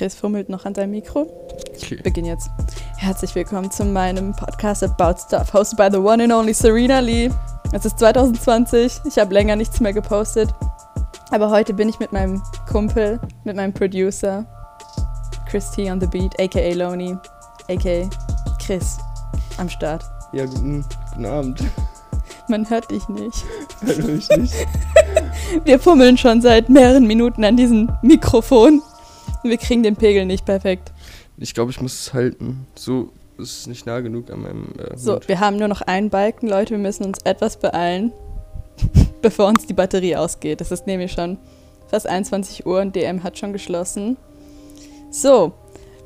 Chris fummelt noch an seinem Mikro. Okay. Ich beginne jetzt. Herzlich willkommen zu meinem Podcast About Stuff, hosted by the one and only Serena Lee. Es ist 2020, ich habe länger nichts mehr gepostet. Aber heute bin ich mit meinem Kumpel, mit meinem Producer, Chris T on the Beat, aka Loney, aka Chris, am Start. Ja, guten, guten Abend. Man hört dich nicht. Hört mich nicht. Wir fummeln schon seit mehreren Minuten an diesem Mikrofon. Wir kriegen den Pegel nicht perfekt. Ich glaube, ich muss es halten. So ist es nicht nah genug an meinem äh, So, Mund. wir haben nur noch einen Balken, Leute. Wir müssen uns etwas beeilen, bevor uns die Batterie ausgeht. Es ist nämlich schon fast 21 Uhr und DM hat schon geschlossen. So,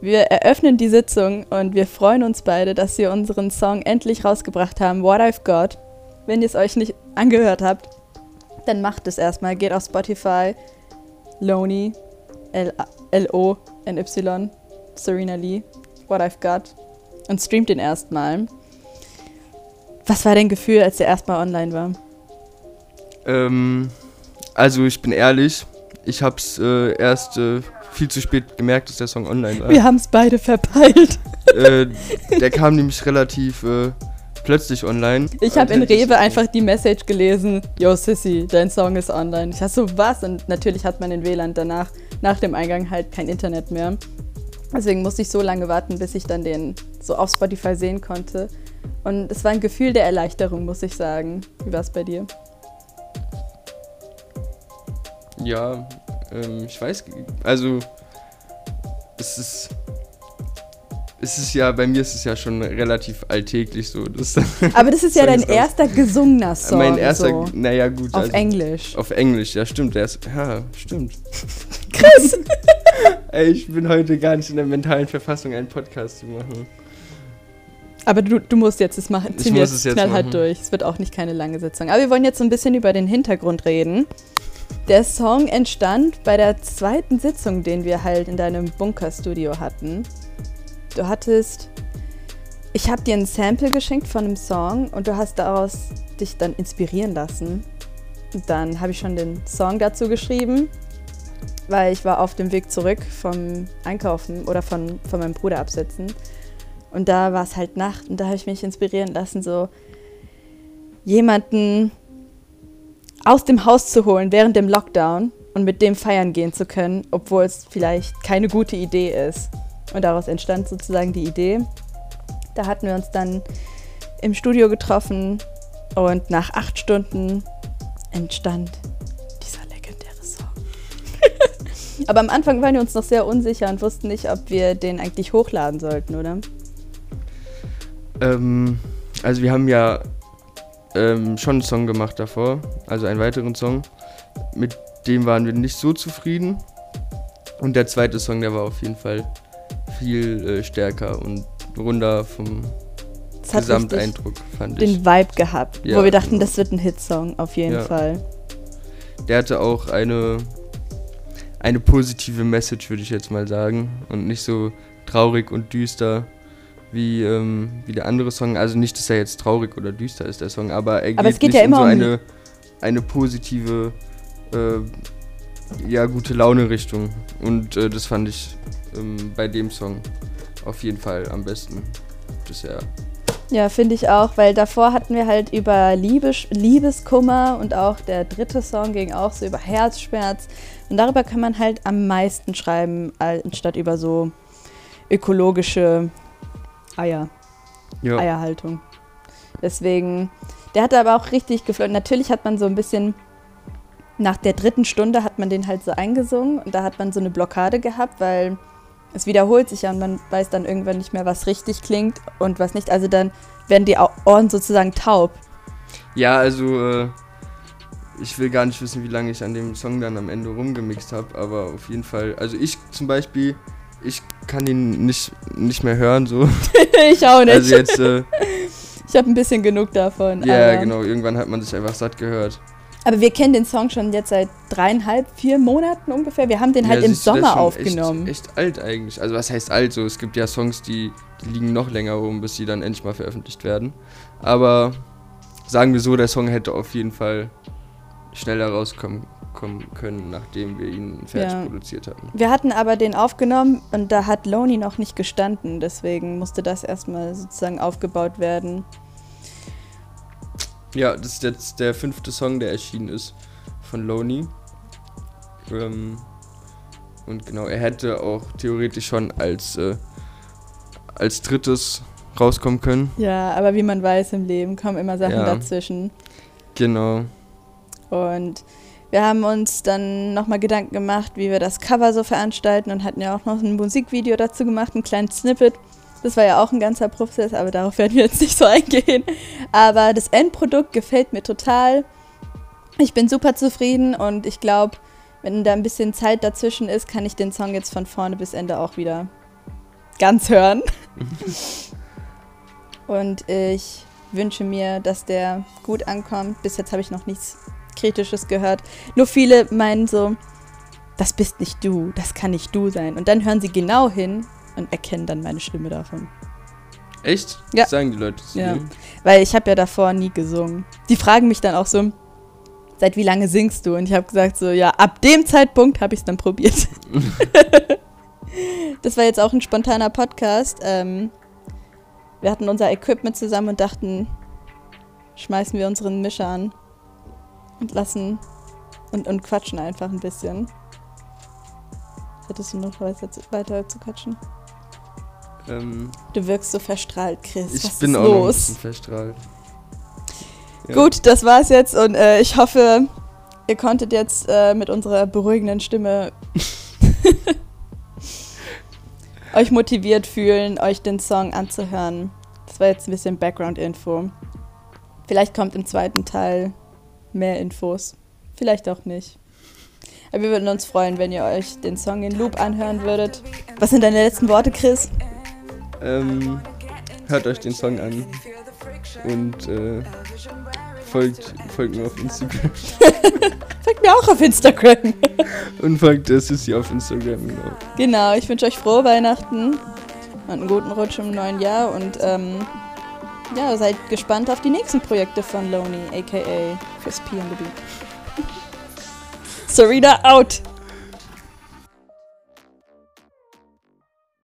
wir eröffnen die Sitzung und wir freuen uns beide, dass wir unseren Song endlich rausgebracht haben, What I've Got. Wenn ihr es euch nicht angehört habt, dann macht es erstmal. Geht auf Spotify, Loney, L-O-N-Y, Serena Lee, What I've Got und streamt den erstmal. Was war dein Gefühl, als der erstmal online war? Ähm, also ich bin ehrlich, ich habe es äh, erst äh, viel zu spät gemerkt, dass der Song online war. Wir haben es beide verpeilt. äh, der kam nämlich relativ äh, plötzlich online. Ich habe in Rewe einfach die Message gelesen, Yo Sissy, dein Song ist online. Ich dachte so, was? Und natürlich hat man in WLAN danach, nach dem Eingang halt kein Internet mehr. Deswegen musste ich so lange warten, bis ich dann den so auf Spotify sehen konnte. Und es war ein Gefühl der Erleichterung, muss ich sagen. Wie war es bei dir? Ja, ähm, ich weiß, also es ist, es ist ja, bei mir ist es ja schon relativ alltäglich so. Dass Aber das ist ja dein erster gesungener Song. mein erster, so, naja gut. auf also, Englisch. Auf Englisch, ja stimmt, der ist, ja, stimmt. Chris! Ey, ich bin heute gar nicht in der mentalen Verfassung, einen Podcast zu machen. Aber du, du musst jetzt das machen. Ich Ziehen wir muss es jetzt machen. durch. Es wird auch nicht keine lange Sitzung. Aber wir wollen jetzt so ein bisschen über den Hintergrund reden. Der Song entstand bei der zweiten Sitzung, den wir halt in deinem Bunkerstudio hatten. Du hattest. Ich habe dir ein Sample geschenkt von einem Song und du hast daraus dich dann inspirieren lassen. Und dann habe ich schon den Song dazu geschrieben, weil ich war auf dem Weg zurück vom Einkaufen oder von, von meinem Bruder absetzen. Und da war es halt Nacht und da habe ich mich inspirieren lassen, so jemanden aus dem Haus zu holen während dem Lockdown und mit dem feiern gehen zu können, obwohl es vielleicht keine gute Idee ist. Und daraus entstand sozusagen die Idee. Da hatten wir uns dann im Studio getroffen und nach acht Stunden entstand dieser legendäre Song. Aber am Anfang waren wir uns noch sehr unsicher und wussten nicht, ob wir den eigentlich hochladen sollten, oder? Ähm, also wir haben ja ähm, schon einen Song gemacht davor, also einen weiteren Song. Mit dem waren wir nicht so zufrieden. Und der zweite Song, der war auf jeden Fall viel äh, stärker und runder vom richtig Gesamteindruck, fand ich. den Vibe gehabt, Ja, wo wir dachten, genau. das wird ein Hitsong, auf jeden Ja. Fall. Der hatte auch eine, eine positive Message, würde ich jetzt mal sagen. Und nicht so traurig und düster wie, ähm, wie der andere Song. Also nicht, dass er jetzt traurig oder düster ist, der Song, aber er geht, Aber es geht nicht ja immer so um- eine, eine positive, äh, ja, gute Laune-Richtung. Und äh, das fand ich ähm, bei dem Song auf jeden Fall am besten bisher. Ja, finde ich auch, weil davor hatten wir halt über Liebes Liebeskummer und auch der dritte Song ging auch so über Herzschmerz. Und darüber kann man halt am meisten schreiben, anstatt über so ökologische Eier, Ja, Eierhaltung. Deswegen, der hatte aber auch richtig geflogen. Natürlich hat man so ein bisschen, nach der dritten Stunde hat man den halt so eingesungen und da hat man so eine Blockade gehabt, weil es wiederholt sich ja und man weiß dann irgendwann nicht mehr, was richtig klingt und was nicht. Also dann werden die Ohren sozusagen taub. ja also äh, ich will gar nicht wissen, wie lange ich an dem Song dann am Ende rumgemixt habe, aber auf jeden Fall, also ich zum Beispiel, ich kann ihn nicht, nicht mehr hören so. ich auch nicht. Also jetzt, äh, ich habe ein bisschen genug davon. ja aber, genau, irgendwann hat man sich einfach satt gehört. Aber wir kennen den Song schon jetzt seit dreieinhalb, vier Monaten ungefähr. Wir haben den halt ja, im der ist Sommer aufgenommen. Echt, echt alt eigentlich. Also was heißt alt? So, es gibt ja Songs, die, die liegen noch länger rum, bis sie dann endlich mal veröffentlicht werden. Aber sagen wir so, der Song hätte auf jeden Fall schneller rauskommen können, nachdem wir ihn fertig Ja. produziert hatten. Wir hatten aber den aufgenommen und da hat Loney noch nicht gestanden, deswegen musste das erstmal sozusagen aufgebaut werden. Ja, das ist jetzt der fünfte Song, der erschienen ist von Loney. Ähm, und genau, er hätte auch theoretisch schon als, äh, als drittes rauskommen können. Ja, aber wie man weiß im Leben kommen immer Sachen Ja. dazwischen. Genau. Und wir haben uns dann nochmal Gedanken gemacht, wie wir das Cover so veranstalten und hatten ja auch noch ein Musikvideo dazu gemacht, ein kleines Snippet. Das war ja auch ein ganzer Prozess, aber darauf werden wir jetzt nicht so eingehen. Aber das Endprodukt gefällt mir total. Ich bin super zufrieden und ich glaube, wenn da ein bisschen Zeit dazwischen ist, kann ich den Song jetzt von vorne bis Ende auch wieder ganz hören. und ich wünsche mir, dass der gut ankommt. Bis jetzt habe ich noch nichts Kritisches gehört. Nur viele meinen so, das bist nicht du, das kann nicht du sein. Und dann hören sie genau hin und erkennen dann meine Stimme davon. Echt? Ja. Das sagen die Leute zu Ja. dir? Weil ich habe ja davor nie gesungen. Die fragen mich dann auch so, seit wie lange singst du? Und ich habe gesagt so, ja, ab dem Zeitpunkt habe ich es dann probiert. das war jetzt auch ein spontaner Podcast. Ähm, wir hatten unser Equipment zusammen und dachten, schmeißen wir unseren Mischer an und lassen und, und quatschen einfach ein bisschen. Hättest du noch zu, weiter zu quatschen? Ähm, Du wirkst so verstrahlt, Chris. ich Was bin ist auch noch ein los? bisschen verstrahlt. Ja. Gut, das war's jetzt und äh, ich hoffe, ihr konntet jetzt äh, mit unserer beruhigenden Stimme euch motiviert fühlen, euch den Song anzuhören. Das war jetzt ein bisschen Background-Info. Vielleicht kommt im zweiten Teil mehr Infos. Vielleicht auch nicht. Aber wir würden uns freuen, wenn ihr euch den Song in Loop anhören würdet. Was sind deine letzten Worte, Chris? Ähm, hört euch den Song an und äh, folgt, folgt mir auf Instagram. Folgt mir auch auf Instagram. Und folgt der Sissy auf Instagram, genau. Genau, ich wünsche euch frohe Weihnachten und einen guten Rutsch im neuen Jahr und ähm, ja, seid gespannt auf die nächsten Projekte von Loney, aka Chris P. on the Beat. Serena out!